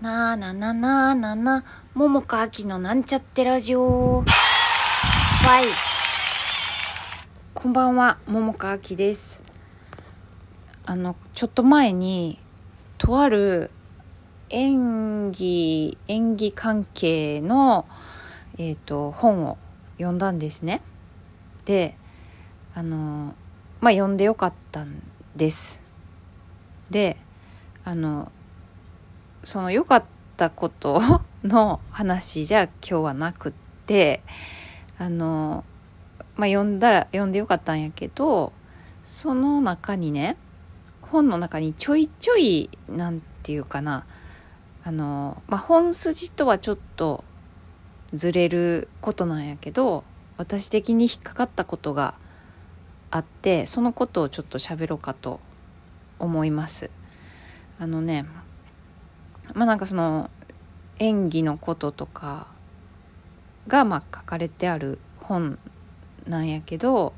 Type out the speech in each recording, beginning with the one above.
なあななななな、ももかあきのなんちゃってラジオ。わい。こんばんは、ももかあきです。あの、ちょっと前に、とある演技、演技関係の、えっ、と、本を読んだんですね。で、あの、まあ、読んでよかったんです。で、あの、その良かったことの話じゃ今日はなくってあのまあ読んだら読んでよかったんやけどその中にね本の中にちょいちょいなんていうかなあの、まあ、本筋とはちょっとずれることなんやけど私的に引っかかったことがあってそのことをちょっと喋ろうかと思います。あのねまあなんかその演技のこととかがまあ書かれてある本なんやけど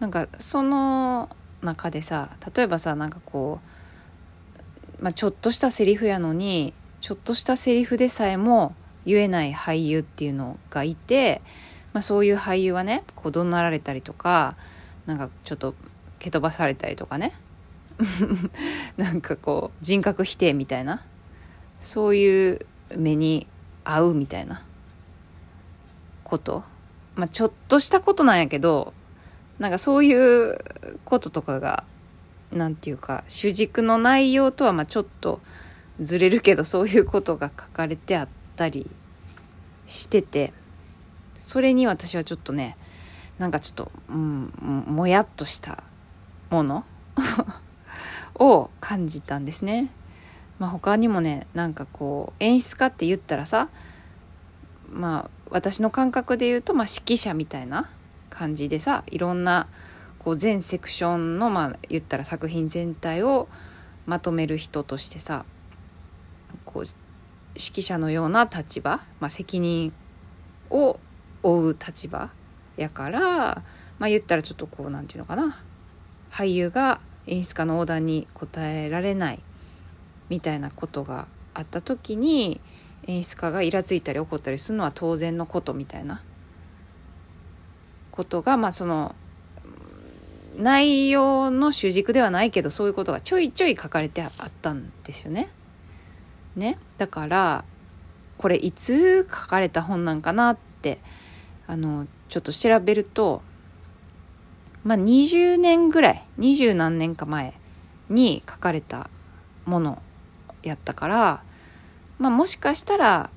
なんかその中でさ例えばさなんかこう、まあ、ちょっとしたセリフやのにちょっとしたセリフでさえも言えない俳優っていうのがいて、まあ、そういう俳優はねこう怒鳴られたりとかなんかちょっと蹴飛ばされたりとかね。なんかこう人格否定みたいなそういう目に合うみたいなこと？まあちょっとしたことなんやけどなんかそういうこととかがなんていうか主軸の内容とはまあちょっとずれるけどそういうことが書かれてあったりしててそれに私はちょっとねなんかちょっと、うん、もやっとしたもの？を感じたんですね。まあ、他にもねなんかこう演出家って言ったらさまあ私の感覚で言うと、まあ、指揮者みたいな感じでさいろんなこう全セクションのまあ言ったら作品全体をまとめる人としてさこう指揮者のような立場、まあ、責任を負う立場やからまあ言ったらちょっとこうなんていうのかな。俳優が演出家のオーダーに応えられないみたいなことがあった時に演出家がイラついたり怒ったりするのは当然のことみたいなことがまあその内容の主軸ではないけどそういうことがちょいちょい書かれてあったんですよね。ねだからこれいつ書かれた本なんかなってあのちょっと調べるとまあ20年ぐらい二十何年か前に書かれたものやったからまあもしかしたら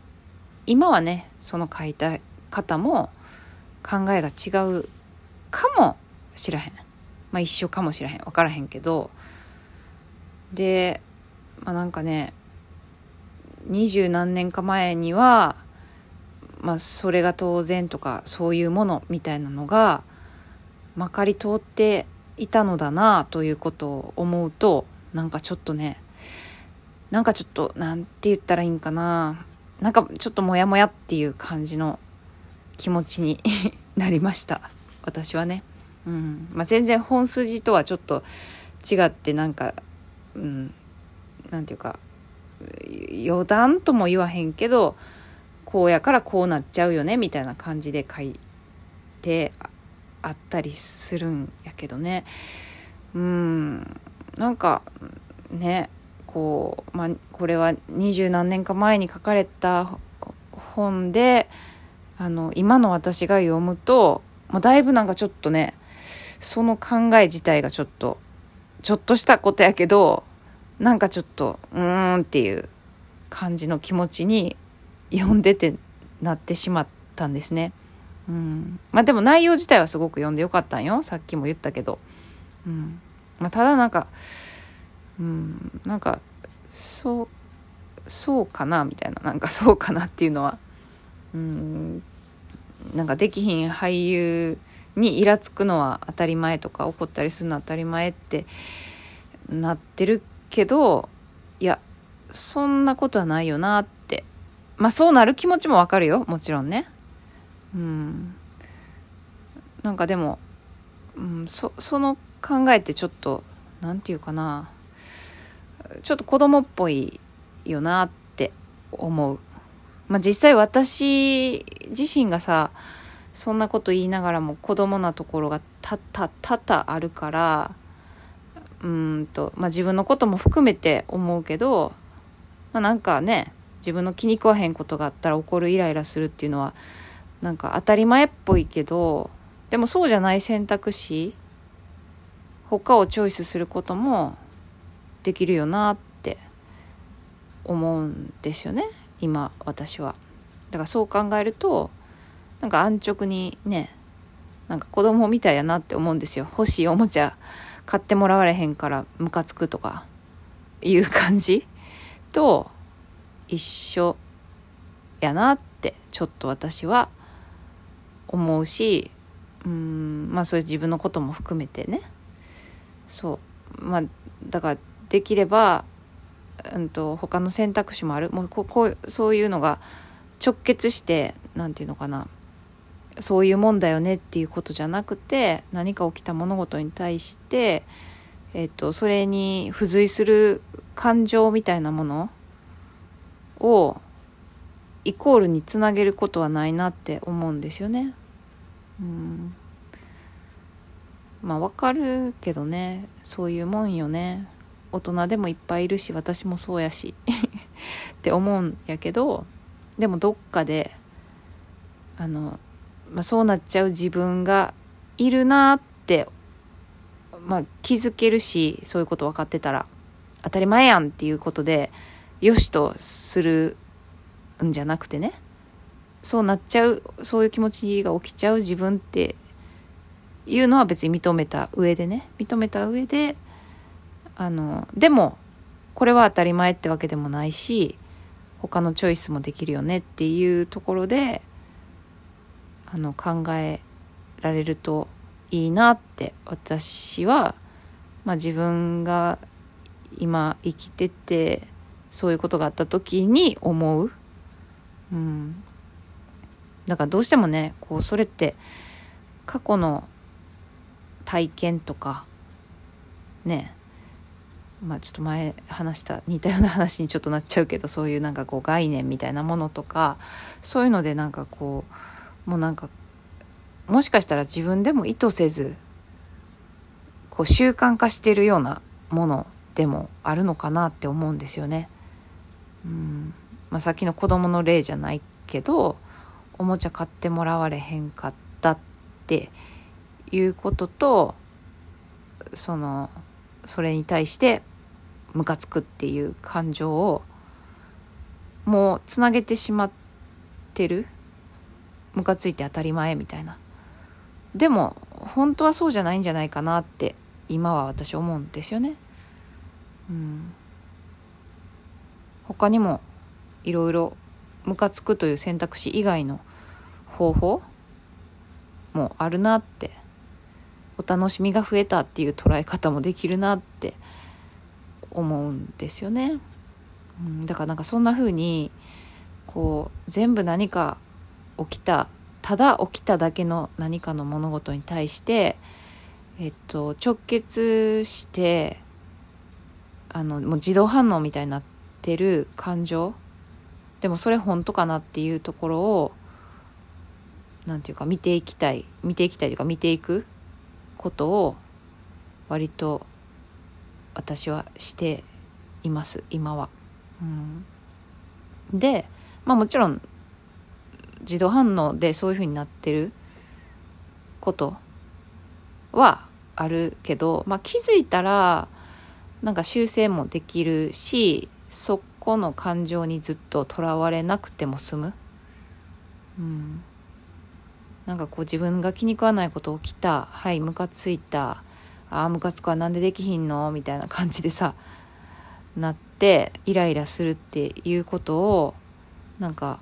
今はねその書いた方も考えが違うかもしらへん。まあ一緒かもしらへん。分からへんけど。でまあなんかね二十何年か前にはまあそれが当然とかそういうものみたいなのがまかり通っていたのだなということを思うとなんかちょっとねなんかちょっとなんて言ったらいいんかな。なんかちょっとモヤモヤっていう感じの気持ちに なりました。私はね、うん。まあ、全然本筋とはちょっと違ってなんかうん。なんていうか余談とも言わへんけどこうやからこうなっちゃうよねみたいな感じで書いてあったりするんやけどね。うん。なんかね。こう、まあ、これは二十何年か前に書かれた本であの今の私が読むともうだいぶなんかちょっとねその考え自体がちょっとちょっとしたことやけどなんかちょっとうーんっていう感じの気持ちに読んでてなってしまったんですね。うん、まあでも内容自体はすごく読んでよかったんよ。さっきも言ったけど、うん。まあ、ただなんか、うん、なんかそうそうかなみたいな。なんかそうかなっていうのは、うん、なんかできひん俳優にイラつくのは当たり前とか怒ったりするのは当たり前ってなってるけどいやそんなことはないよなって。まあそうなる気持ちもわかるよもちろんね。うん、なんかでも、うん、そその考えってちょっと何て言うかな。ちょっと子供っぽいよなって思う。まあ、実際私自身がさそんなこと言いながらも子供なところがたったたたあるからうんと、まあ、自分のことも含めて思うけど、まあ、なんかね自分の気に食わへんことがあったら怒るイライラするっていうのはなんか当たり前っぽいけどでもそうじゃない選択肢他をチョイスすることもできるよなって思うんですよね今私は。だからそう考えるとなんか安直にねなんか子供みたいやなって思うんですよ。欲しいおもちゃ買ってもらわれへんからムカつくとかいう感じと一緒やなってちょっと私は思うしうんまあそういう自分のことも含めてね。そう。まあだからできれば、うんと、他の選択肢もある。もうここうそういうのが直結して何て言うのかな。そういうもんだよねっていうことじゃなくて何か起きた物事に対して、えっと、それに付随する感情みたいなものをイコールにつなげることはないなって思うんですよね。うん。まあわかるけどね。そういうもんよね。大人でもいっぱいいるし私もそうやし って思うんやけどでもどっかであのまあ、そうなっちゃう自分がいるなって、まあ、気づけるしそういうこと分かってたら当たり前やんっていうことでよしとするんじゃなくてねそうなっちゃうそういう気持ちが起きちゃう自分っていうのは別に認めた上でね認めた上であのでもこれは当たり前ってわけでもないし他のチョイスもできるよねっていうところであの考えられるといいなって私は、まあ、自分が今生きててそういうことがあった時に思う。うん、だからどうしてもねこうそれって過去の体験とかねまあちょっと前話した似たような話にちょっとなっちゃうけどそういうなんかこう概念みたいなものとかそういうのでなんかこうもうなんかもしかしたら自分でも意図せずこう習慣化してるようなものでもあるのかなって思うんですよね。うんまあ、さっきの子供の例じゃないけどおもちゃ買ってもらわれへんかったっていうこととそのそれに対してムカつくっていう感情をもうつなげてしまってる？ムカついて当たり前みたいな。でも本当はそうじゃないんじゃないかなって今は私思うんですよね。うん。他にもいろいろムカつくという選択肢以外の方法もあるなってお楽しみが増えたっていう捉え方もできるなって思うんですよね、うん、だからなんかそんな風にこう全部何か起きたただ起きただけの何かの物事に対して、えっと、直結してあのもう自動反応みたいになってる感情でもそれ本当かなっていうところを何て言うか見ていきたい見ていきたいというか見ていくことを割と私はしています今は。うん、でまあもちろん自動反応でそういう風になってることはあるけど、まあ、気づいたらなんか修正もできるしそこの感情にずっととらわれなくても済む。うん、なんかこう自分が気に食わないこと起きたはいムカついたああムカつくはなんでできひんの？みたいな感じでさなってイライラするっていうことをなんか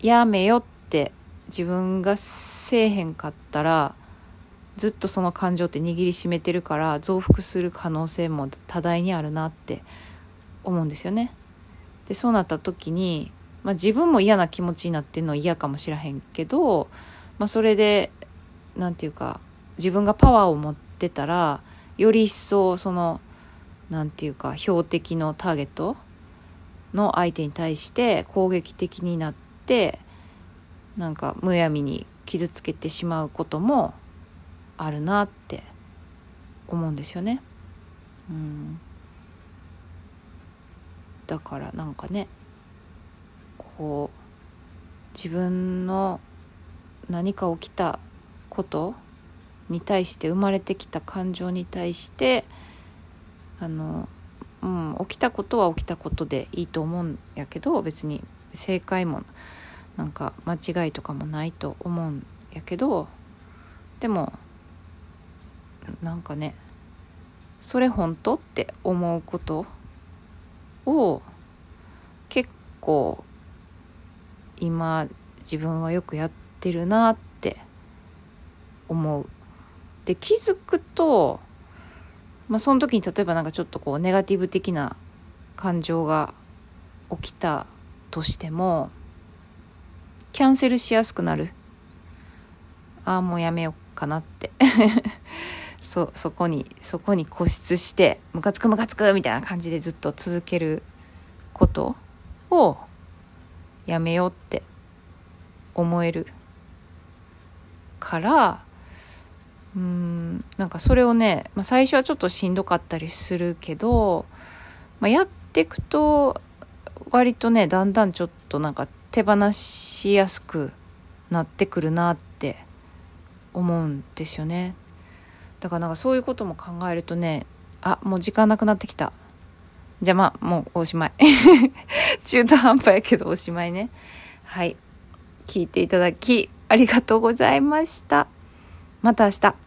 やめよって自分がせえへんかったらずっとその感情って握りしめてるから増幅する可能性も多大にあるなって思うんですよね。でそうなった時に、まあ、自分も嫌な気持ちになってるのは嫌かもしらへんけど、まあ、それで何て言うか自分がパワーを持ってたらより一層その何て言うか標的のターゲットの相手に対して攻撃的になってなんかむやみに傷つけてしまうこともあるなって思うんですよね。うんだからなんかねこう自分の何か起きたことに対して生まれてきた感情に対してあの、うん、起きたことは起きたことでいいと思うんやけど別に正解もなんか間違いとかもないと思うんやけどでもなんかねそれ本当って思うことを結構今自分はよくやってるなって思う。で気づくと、まあ、その時に例えばなんかちょっとこうネガティブ的な感情が起きたとしてもキャンセルしやすくなる。ああもうやめようかなって。そそこにそこに固執してムカつくムカつくみたいな感じでずっと続けることをやめようって思えるからうんなんかそれをね、まあ、最初はちょっとしんどかったりするけど、まあ、やっていくと割とねだんだんちょっとなんか手放しやすくなってくるなって思うんですよね。だからなんかそういうことも考えるとねあもう時間なくなってきた。じゃあまあもうおしまい。中途半端やけどおしまいね。はい。聞いていただきありがとうございました。また明日。